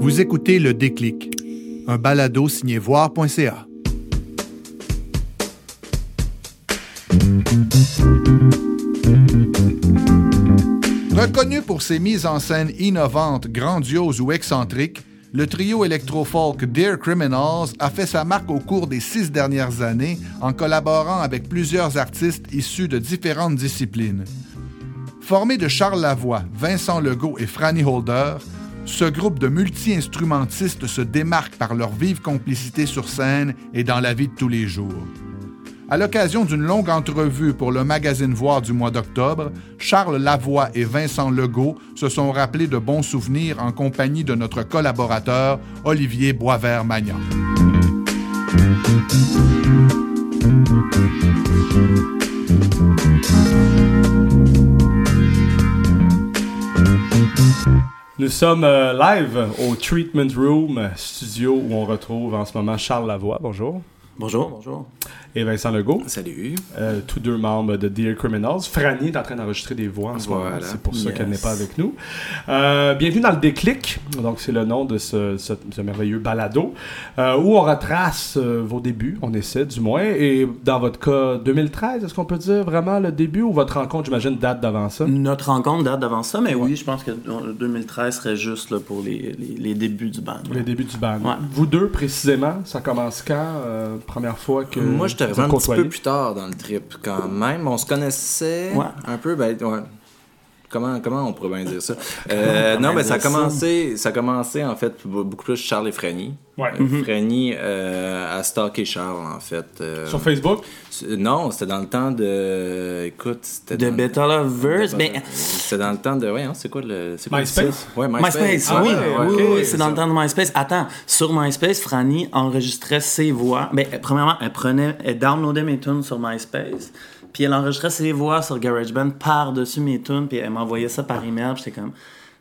Vous écoutez Le Déclic, un balado signé voir.ca. Reconnu pour ses mises en scène innovantes, grandioses ou excentriques, le trio électro-folk Dear Criminals a fait sa marque au cours des six dernières années en collaborant avec plusieurs artistes issus de différentes disciplines. Formé de Charles Lavoie, Vincent Legault et Franny Holder, ce groupe de multi-instrumentistes se démarque par leur vive complicité sur scène et dans la vie de tous les jours. À l'occasion d'une longue entrevue pour le magazine Voir du mois d'octobre, Charles Lavoie et Vincent Legault se sont rappelés de bons souvenirs en compagnie de notre collaborateur Olivier Boisvert-Magnan. Nous sommes euh, live au Treatment Room studio où on retrouve en ce moment Charles Lavoie. Bonjour. Bonjour. Bonjour. Et Vincent Legault. Salut. Euh, tous deux membres de Dear Criminals. Franny est en train d'enregistrer des voix en ce moment. C'est pour ça qu'elle n'est pas avec nous. Euh, bienvenue dans le déclic. Donc, c'est le nom de ce, ce, merveilleux balado euh, où on retrace vos débuts. On essaie, du moins. Et dans votre cas, 2013, est-ce qu'on peut dire vraiment le début ou votre rencontre, j'imagine, date d'avant ça? Notre rencontre date d'avant ça, mais oui, je pense que 2013 serait juste là, pour les, les, les, débuts du band. Les débuts du band. Vous deux, précisément, ça commence quand Première fois que. Moi, un petit peu plus tard dans le trip, quand même. On se connaissait un peu, ben, Comment, comment on pourrait bien dire ça? Euh, non, mais ça a, commencé, ça a commencé, en fait, beaucoup plus Charles et Franny. Ouais. Euh, Franny euh, a stalké Charles, en fait. Euh, Sur Facebook? Non, c'était dans le temps de... Écoute, c'était... De Better Lovers? Mais... C'était dans le temps de... Ouais, hein, c'est quoi le... Quoi MySpace? Ouais, MySpace. MySpace, ah, oui, oui, oui, c'est dans le temps de MySpace. Attends, sur MySpace, Franny enregistrait ses voix. Mais ben, premièrement, elle prenait... Elle downloadait mes tunes sur MySpace. Puis elle enregistrait ses voix sur GarageBand par-dessus mes tunes, puis elle m'envoyait ça par email. J'étais comme,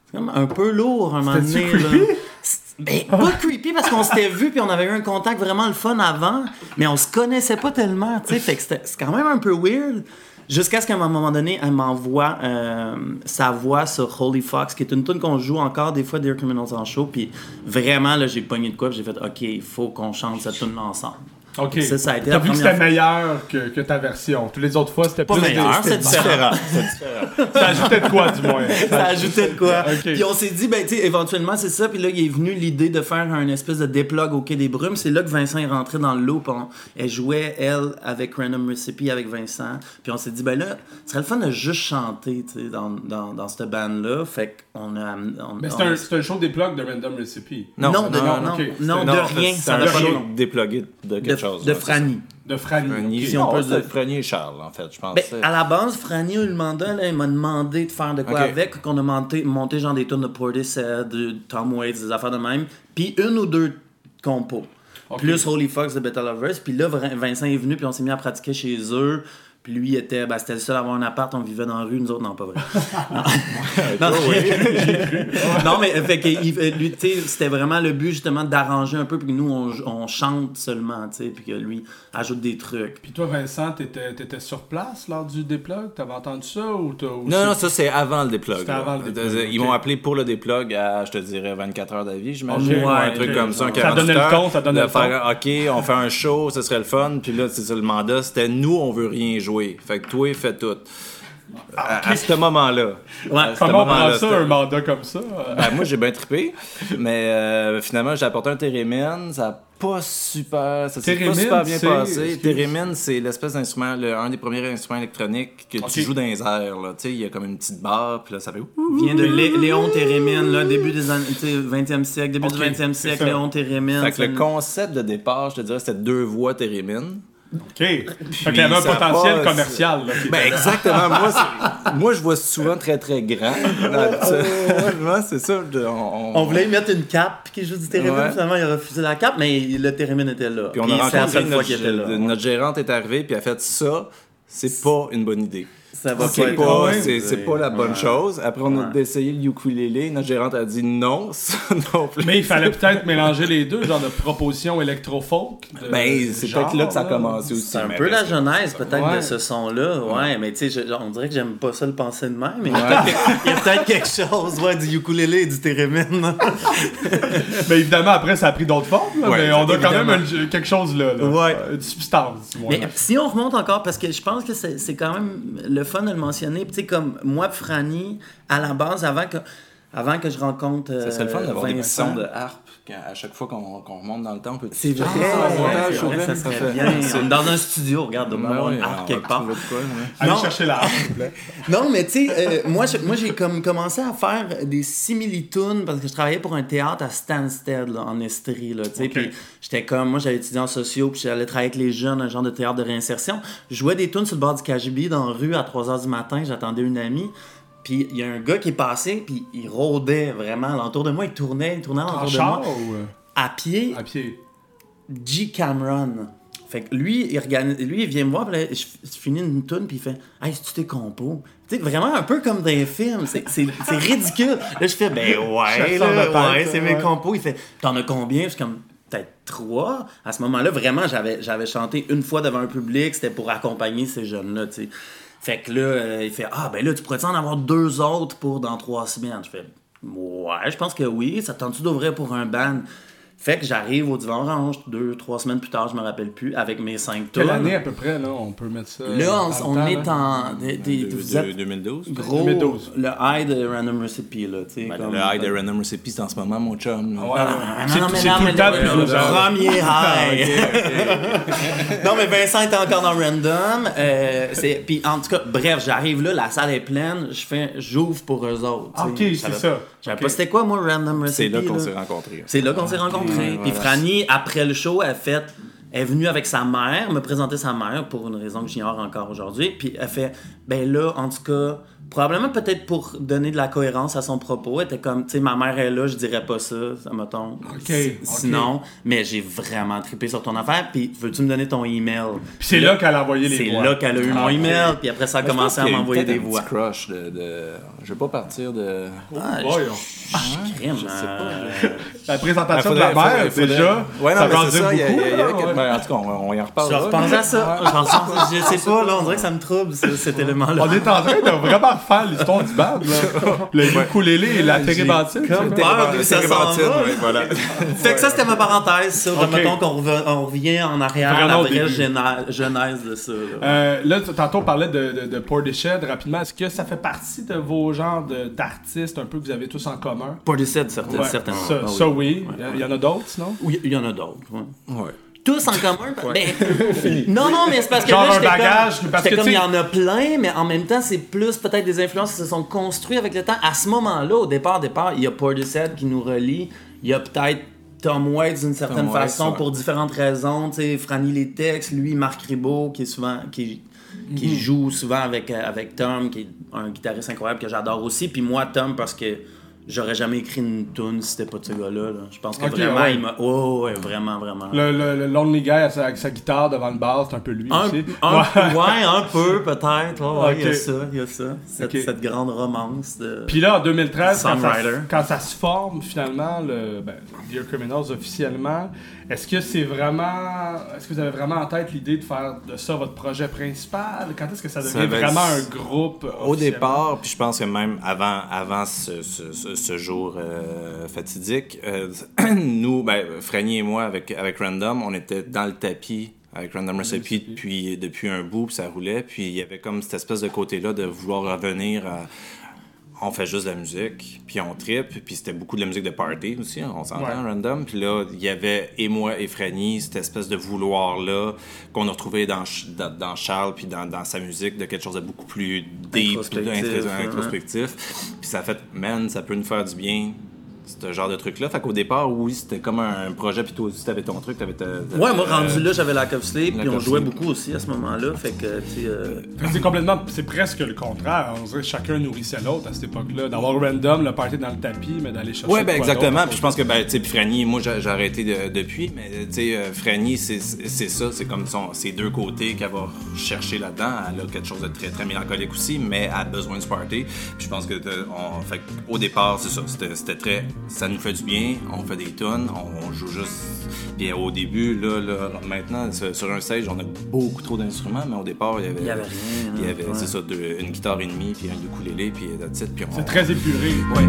c'est comme un peu lourd un moment donné. Ben, pas creepy parce qu'on s'était vu puis on avait eu un contact vraiment le fun avant, mais on se connaissait pas tellement, tu sais. Fait que c'est quand même un peu weird. Jusqu'à ce qu'à un moment donné, elle m'envoie euh, sa voix sur Holy Fox, qui est une tune qu'on joue encore des fois Dear Criminals en show. Puis vraiment, là, j'ai pogné de quoi, j'ai fait OK, il faut qu'on chante cette tune ensemble. Ok. Ça, ça a été T'as vu que c'était meilleur que, que, ta version. Toutes les autres fois, c'était pas meilleur, c'était différent. ça ajoutait de quoi, du moins? Ça ajoutait de quoi. Puis on s'est dit, ben, tu sais, éventuellement, c'est ça. Puis là, il est venu l'idée de faire un espèce de déplug au Quai des Brumes. C'est là que Vincent est rentré dans le loop. Elle jouait, elle, avec Random Recipe, avec Vincent. Puis on s'est dit, ben là, ce serait le fun de juste chanter, tu sais, dans, dans, dans cette bande-là. Fait qu'on a. Mais c'est un, un, show déplug de Random Recipe. Non, non, de, non, non, non, de rien. C'est un show déplugué de quelque chose. De Franny. De Franny. Si on peut Franny et Charles, en fait, je pense. Ben, à la base, Franny mandat, là, il m'a demandé de faire de quoi avec, qu'on a monté, monté genre des tonnes de Portishead, de Tom Waits, des affaires de même, puis une ou deux compos. Plus Holy Fox de Better Lovers. Puis là, Vincent est venu, puis on s'est mis à pratiquer chez eux. Puis lui, était, ben, c'était le seul à avoir un appart, on vivait dans la rue, nous autres, non, pas vrai. non, non, mais fait que, lui, c'était vraiment le but, justement, d'arranger un peu, puis que nous, on, on chante seulement, tu sais, puis que lui ajoute des trucs. Puis toi, Vincent, t'étais, étais sur place lors du déplug? T'avais entendu ça ou t'as Non, non, ça, c'est avant le déplug. C'était avant le déplug. Ils m'ont appelé pour le déplug à, je te dirais, 24 heures d'avis, j'imagine. Okay, un truc comme ça, Ça donnait le ton, ça donnait le ton. OK, on fait un show, ce serait le fun, puis là, c'est ça, le mandat, c'était nous, on veut rien jouer. Fait que toi, fais tout. À, ce moment-là. Ouais. Comment on prend ça, un mandat comme ça? Ben, moi, j'ai bien trippé. Mais euh, finalement, j'ai apporté un thérémine. Ça n'a pas super, ça s'est pas super bien passé. Thérémine, c'est l'espèce d'instrument, un des premiers instruments électroniques que tu joues dans les airs. Là. Il y a comme une petite barre, puis là, ça fait... Vient de Léon Thérémine, là, début des années 20e siècle. Début du 20e siècle, Léon Thérémine. Fait que le concept de départ, je te dirais, c'était deux voix Thérémine. OK. Fait qu'il y avait un potentiel commercial. Là, ben exactement. moi, moi, je vois souvent très, très grand. c'est ça. On, on... voulait mettre une cape qui joue du térémine. Finalement, il a refusé la cape, mais le térémine était là. Puis on a rencontré notre, notre gérante est arrivée, puis elle a fait ça, c'est pas une bonne idée. Ça va pas être C'est pas la bonne chose. Après, on a essayé le ukulélé. Notre gérante a dit non, ça non plus. Mais il fallait peut-être mélanger les deux, genre de proposition électro-folk. Ben, c'est peut-être là que ça a commencé aussi. C'est un peu la genèse, peut-être, de ce son-là. Ouais, mais tu sais, on dirait que j'aime pas ça le penser de même, mais il y a peut-être quelque chose, ouais, du ukulélé et du thérémine. mais évidemment, après, ça a pris d'autres formes, mais on a quand même quelque chose là. là. Ouais. Euh, substance. Mais si on remonte encore, parce que je pense que c'est quand même le fun de le mentionner. Tu sais, comme moi, Franny, à la base, avant que, avant que je rencontre. ça serait le fun d'avoir des sons de harpe à chaque fois qu'on remonte dans le temps, on peut C'est vrai, ah, ça serait bien. Dans un studio, regarde, va un arc quelque part. Allez chercher la Non, mais tu sais, euh, moi, moi j'ai comme commencé à faire des similitudes parce que je travaillais pour un théâtre à Stansted, là, en Estrie, là, tu sais, puis j'étais comme, moi, j'avais étudié en sociaux, puis j'allais travailler avec les jeunes, un genre de théâtre de réinsertion. Je jouais des tunes sur le bord du KGB dans la rue à 3h du matin, j'attendais une amie. Puis il y a un gars qui est passé, puis il rôdait vraiment alentour de moi. Il tournait, il tournait alentour de moi. Ou... Euh? À pied. À pied. G. Cameron. Fait que lui, il, lui, il vient me voir, puis là, je, finis une tune, puis il fait Hey, c'est-tu tes compos Tu sais, vraiment un peu comme dans les films. C'est ridicule. Là, je fais Ben ouais, là, ouais, c'est mes compos. Il fait T'en as combien Je suis comme peut-être trois. À ce moment-là, vraiment, j'avais chanté une fois devant un public. C'était pour accompagner ces jeunes-là, tu sais. Fait que là, euh, il fait Ah, ben là, tu pourrais en avoir deux autres pour dans trois semaines? Je fais Ouais, je pense que oui. Ça tente-tu d'ouvrir pour un band? Fait que j'arrive au Divan Orange deux, trois semaines plus tard, je me rappelle plus, avec mes cinq tours. Quelle année à peu près, là, on peut mettre ça Là, on, est en... 2012? Gros, 2012. le high de Random Recipe, là, tu sais. Ben, le high de Random Recipe, c'est en ce moment, mon chum. Ouais, ah, non, non, mais non, mais le, premier high. non, mais Vincent était encore dans Random. Euh, puis en tout cas, bref, j'arrive là, la salle est pleine, je fais, j'ouvre pour eux autres. ok, c'est ça. Je savais pas c'était quoi, moi, Random Recipe. C'est là qu'on s'est rencontrés. C'est là qu'on s'est rencontrés. Puis Franny, après le show, elle fait est venue avec sa mère, me présenter sa mère pour une raison que j'ignore encore aujourd'hui. Puis elle fait, ben là, en tout cas, Probablement peut-être pour donner de la cohérence à son propos. Elle était comme, tu sais, ma mère est là, je dirais pas ça, ça mettons. OK. Sinon, mais j'ai vraiment trippé sur ton affaire. Puis veux-tu me donner ton email? Puis c'est là, qu'elle a envoyé les voix. C'est là qu'elle a eu mon ah, email. Puis après, ça a commencé à m'envoyer des voix. Un crush de, de, Je vais pas partir de. Ah, oh, je... Ah, crème, je sais pas. Euh, la présentation de la mère, déjà. Ouais, non, ça mais c'est ça. En tout cas, on, y en reparle. Je repense à ça. Je sais pas, là, on dirait que ça me trouble, cet élément-là. On est en train de vraiment faire l'histoire du band. Le ukulélé et la térébenthine. Comme peur ça s'en va. Voilà. fait que ça, c'était ma parenthèse okay. mettons qu'on revient en arrière à la vraie genèse de ça. Euh, là, tantôt, on parlait de, de, Portishead rapidement. Est-ce que ça fait partie de vos genres d'artistes un peu que vous avez tous en commun? Portishead, certainement. Ça, ah ça, oui. Il y en a d'autres, sinon? Oui, il y en a d'autres. Ouais tous en commun. Ben, non, non, mais c'est parce que Genre là, un bagage, comme, parce que comme il y en a plein, mais en même temps, c'est plus peut-être des influences qui se sont construites avec le temps. À ce moment-là, au départ, départ, il y a Portishead qui nous relie. Il y a peut-être Tom Waits d'une certaine façon pour différentes raisons. Tu sais, Franny les textes, lui, Marc Ribot qui est souvent qui, qui mm-hmm. joue souvent avec avec Tom, qui est un guitariste incroyable que j'adore aussi. Puis moi, Tom, parce que J'aurais jamais écrit une tune si c'était pas de ce gars-là. Je pense que vraiment, il m'a. Oh, ouais, vraiment, vraiment. Le, le, Lonely Guy avec sa, guitare devant le bar, c'est un peu lui un, aussi. Un, ouais. un peu, peut-être. Ouais, il y a ça, il y a ça. Cette, cette grande romance de. Puis là, en 2013, quand ça, quand ça, se forme finalement, le ben, Dear Criminals officiellement, est-ce que c'est vraiment. Est-ce que vous avez vraiment en tête l'idée de faire de ça votre projet principal? Quand est-ce que ça devient vraiment un groupe Au départ, puis je pense que même avant, avant ce, ce, ce jour euh, fatidique, euh, nous, ben, Franny et moi, avec, avec Random, on était dans le tapis avec Random Recipe depuis, depuis un bout, puis ça roulait. Puis il y avait comme cette espèce de côté-là de vouloir revenir à, on fait juste de la musique, puis on tripe, puis c'était beaucoup de la musique de party aussi, hein, on s'entend, random. Puis là, il y avait, et moi et Franny, cette espèce de vouloir-là qu'on a retrouvé dans, dans, Charles, puis dans, dans, sa musique, de quelque chose de beaucoup plus deep, introspectif. Puis ça a fait, man, ça peut nous faire du bien ce genre de truc-là. Fait qu'au départ, oui, c'était comme un projet, puis toi aussi, t'avais ton truc. Avais ouais, moi, rendu là, j'avais la of Sleep, puis on jouait beaucoup aussi à ce moment-là. Fait que, tu euh, C'est complètement, c'est presque le contraire. On dirait que chacun nourrissait l'autre à cette époque-là. D'avoir random, le party dans le tapis, mais d'aller chercher. Ouais, ben exactement. Puis je pense que, ben, tu sais, Franny, moi, j'ai arrêté depuis, mais tu sais, euh, Franny, c'est ça. C'est comme son, ces deux côtés qu'elle va chercher là-dedans. Elle a quelque chose de très, très mélancolique aussi, mais elle a besoin de ce party. Puis je pense que, on, fait, au départ, c'est ça. C'était très ça nous fait du bien, on fait des tonnes, on, joue juste. Puis au début, là, là, maintenant, sur un stage, on a beaucoup trop d'instruments, mais au départ, il y avait. Il y avait rien. Il y avait, c'est ça, une guitare et demie, puis un ukulélé, puis that's it, puis on. C'est très épuré. Ouais.